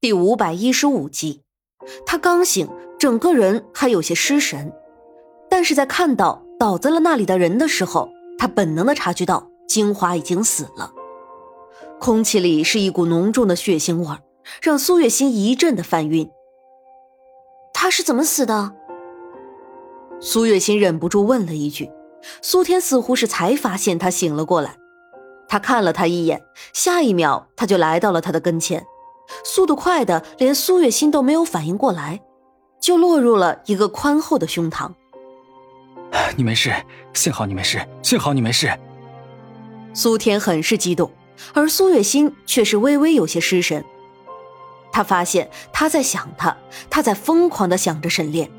第五百一十五集，他刚醒，整个人还有些失神，但是在看到倒在了那里的人的时候，他本能的察觉到金华已经死了。空气里是一股浓重的血腥味儿，让苏月心一阵的犯晕。他是怎么死的？苏月心忍不住问了一句。苏天似乎是才发现他醒了过来，他看了他一眼，下一秒他就来到了他的跟前。速度快的，连苏月心都没有反应过来，就落入了一个宽厚的胸膛。你没事，幸好你没事，幸好你没事。苏天很是激动，而苏月心却是微微有些失神。他发现他在想他，他在疯狂的想着沈炼。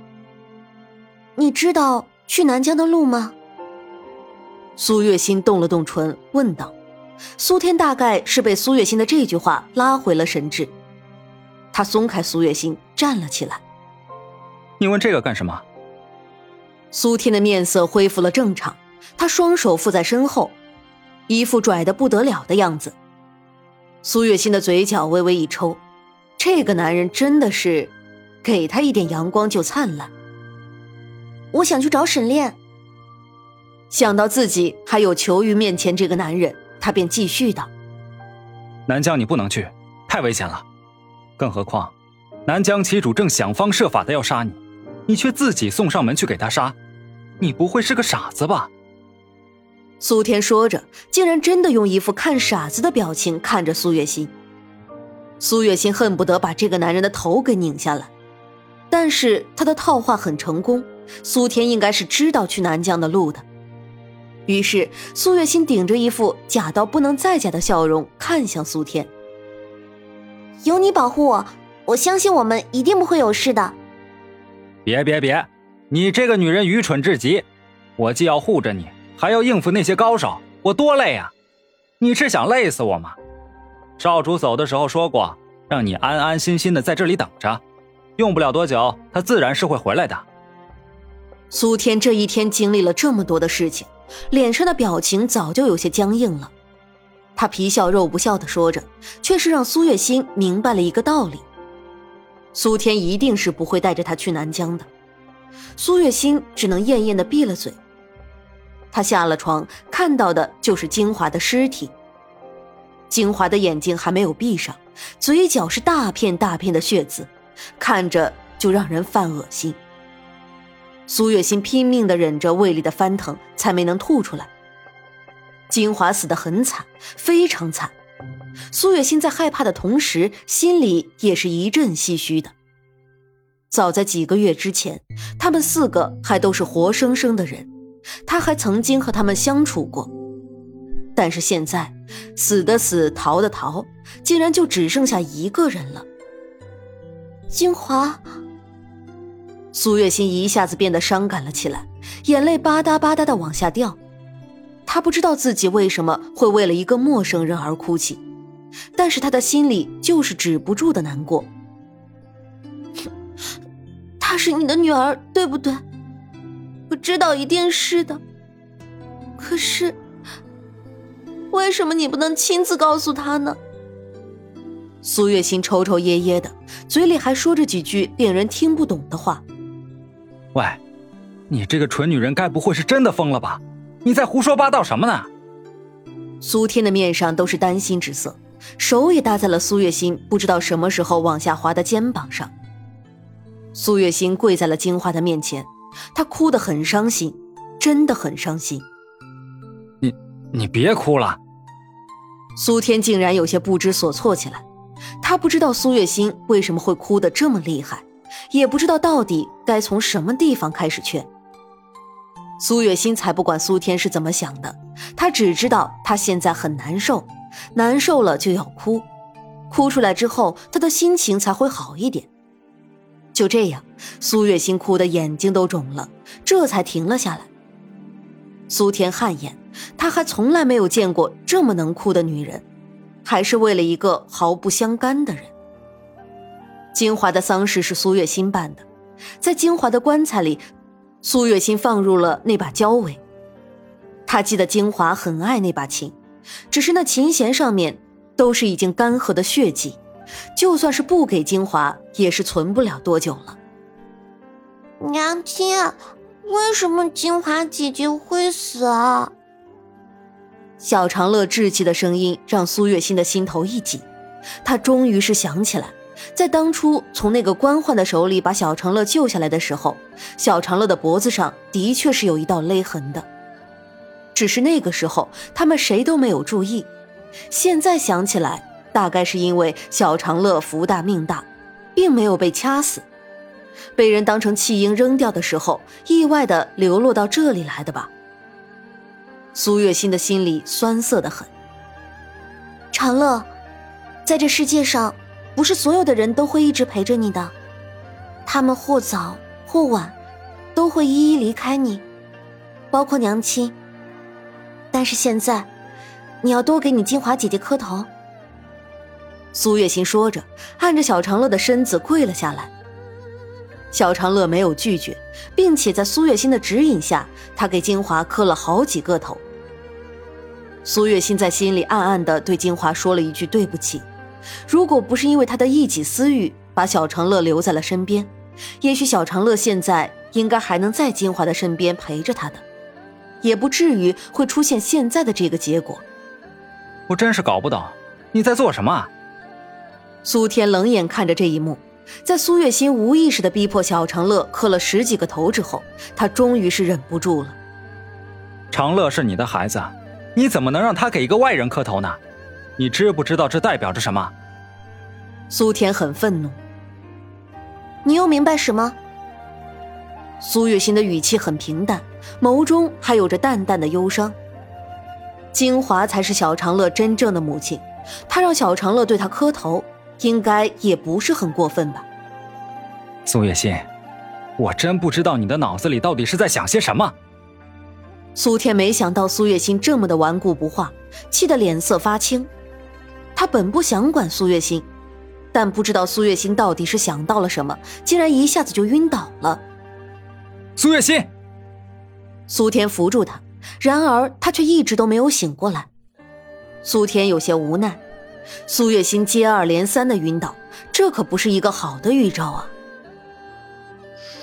你知道去南疆的路吗？苏月心动了动唇，问道。苏天大概是被苏月心的这句话拉回了神智，他松开苏月心，站了起来。你问这个干什么？苏天的面色恢复了正常，他双手负在身后，一副拽得不得了的样子。苏月心的嘴角微微一抽，这个男人真的是，给他一点阳光就灿烂。我想去找沈炼。想到自己还有求于面前这个男人。他便继续道：“南疆你不能去，太危险了。更何况，南疆旗主正想方设法的要杀你，你却自己送上门去给他杀，你不会是个傻子吧？”苏天说着，竟然真的用一副看傻子的表情看着苏月心。苏月心恨不得把这个男人的头给拧下来，但是他的套话很成功，苏天应该是知道去南疆的路的。于是，苏月心顶着一副假到不能再假的笑容，看向苏天。有你保护我，我相信我们一定不会有事的。别别别，你这个女人愚蠢至极！我既要护着你，还要应付那些高手，我多累啊！你是想累死我吗？少主走的时候说过，让你安安心心的在这里等着，用不了多久，他自然是会回来的。苏天这一天经历了这么多的事情。脸上的表情早就有些僵硬了，他皮笑肉不笑的说着，却是让苏月心明白了一个道理：苏天一定是不会带着他去南疆的。苏月心只能艳艳的闭了嘴。他下了床，看到的就是金华的尸体。金华的眼睛还没有闭上，嘴角是大片大片的血渍，看着就让人犯恶心。苏月心拼命的忍着胃里的翻腾，才没能吐出来。金华死得很惨，非常惨。苏月心在害怕的同时，心里也是一阵唏嘘的。早在几个月之前，他们四个还都是活生生的人，他还曾经和他们相处过。但是现在，死的死，逃的逃，竟然就只剩下一个人了。金华。苏月心一下子变得伤感了起来，眼泪吧嗒吧嗒的往下掉。她不知道自己为什么会为了一个陌生人而哭泣，但是她的心里就是止不住的难过。她是你的女儿，对不对？我知道一定是的。可是，为什么你不能亲自告诉她呢？苏月心抽抽噎噎的，嘴里还说着几句令人听不懂的话。喂，你这个蠢女人，该不会是真的疯了吧？你在胡说八道什么呢？苏天的面上都是担心之色，手也搭在了苏月心不知道什么时候往下滑的肩膀上。苏月心跪在了金花的面前，她哭得很伤心，真的很伤心。你你别哭了。苏天竟然有些不知所措起来，他不知道苏月心为什么会哭得这么厉害。也不知道到底该从什么地方开始劝。苏月心才不管苏天是怎么想的，他只知道他现在很难受，难受了就要哭，哭出来之后，他的心情才会好一点。就这样，苏月心哭的眼睛都肿了，这才停了下来。苏天汗颜，他还从来没有见过这么能哭的女人，还是为了一个毫不相干的人。金华的丧事是苏月心办的，在金华的棺材里，苏月心放入了那把交尾。他记得金华很爱那把琴，只是那琴弦上面都是已经干涸的血迹，就算是不给金华，也是存不了多久了。娘亲，为什么金华姐姐会死啊？小长乐稚气的声音让苏月心的心头一紧，他终于是想起来，在当初从那个官宦的手里把小长乐救下来的时候，小长乐的脖子上的确是有一道勒痕的，只是那个时候他们谁都没有注意。现在想起来，大概是因为小长乐福大命大，并没有被掐死，被人当成弃婴扔掉的时候，意外的流落到这里来的吧。苏月心的心里酸涩的很。长乐，在这世界上，不是所有的人都会一直陪着你的，他们或早或晚，都会一一离开你，包括娘亲。但是现在。你要多给你金华姐姐磕头。苏月心说着，按着小长乐的身子跪了下来。小长乐没有拒绝，并且在苏月心的指引下，他给金华磕了好几个头。苏月心在心里暗暗的对金华说了一句对不起。如果不是因为他的一己私欲，把小长乐留在了身边，也许小长乐现在应该还能在金华的身边陪着他的，也不至于会出现现在的这个结果。我真是搞不懂，你在做什么？苏天冷眼看着这一幕，在苏月心无意识的逼迫小长乐磕了十几个头之后，他终于是忍不住了。长乐是你的孩子，你怎么能让他给一个外人磕头呢？你知不知道这代表着什么？苏天很愤怒。你又明白什么？苏月心的语气很平淡，眸中还有着淡淡的忧伤。金华才是小长乐真正的母亲，她让小长乐对她磕头，应该也不是很过分吧？苏月心，我真不知道你的脑子里到底是在想些什么。苏天没想到苏月心这么的顽固不化，气得脸色发青。他本不想管苏月心，但不知道苏月心到底是想到了什么，竟然一下子就晕倒了。苏月心，苏天扶住他。然而他却一直都没有醒过来，苏天有些无奈，苏月心接二连三的晕倒，这可不是一个好的预兆啊！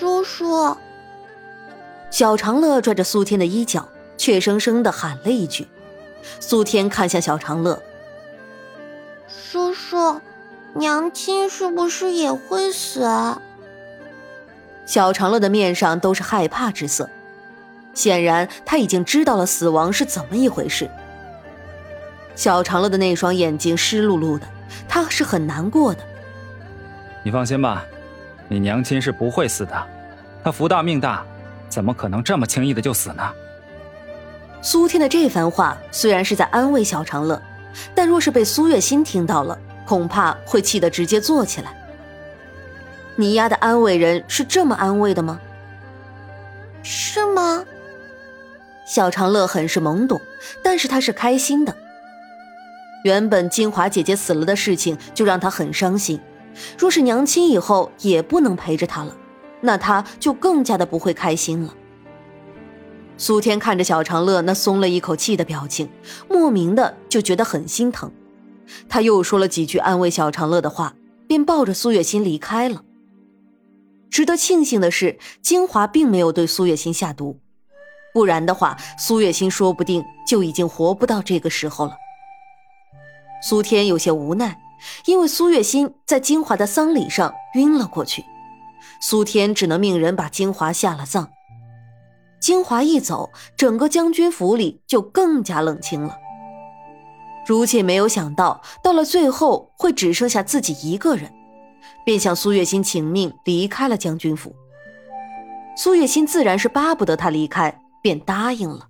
叔叔，小长乐拽着苏天的衣角，怯生生的喊了一句。苏天看向小长乐，叔叔，娘亲是不是也会死？小长乐的面上都是害怕之色。显然他已经知道了死亡是怎么一回事。小长乐的那双眼睛湿漉漉的，他是很难过的。你放心吧，你娘亲是不会死的，她福大命大，怎么可能这么轻易的就死呢？苏天的这番话虽然是在安慰小长乐，但若是被苏月心听到了，恐怕会气得直接坐起来。你丫的安慰人是这么安慰的吗？是吗？小长乐很是懵懂，但是他是开心的。原本金华姐姐死了的事情就让他很伤心，若是娘亲以后也不能陪着他了，那他就更加的不会开心了。苏天看着小长乐那松了一口气的表情，莫名的就觉得很心疼。他又说了几句安慰小长乐的话，便抱着苏月心离开了。值得庆幸的是，金华并没有对苏月心下毒。不然的话，苏月心说不定就已经活不到这个时候了。苏天有些无奈，因为苏月心在金华的丧礼上晕了过去，苏天只能命人把金华下了葬。金华一走，整个将军府里就更加冷清了。如今没有想到，到了最后会只剩下自己一个人，便向苏月心请命离开了将军府。苏月心自然是巴不得他离开。便答应了。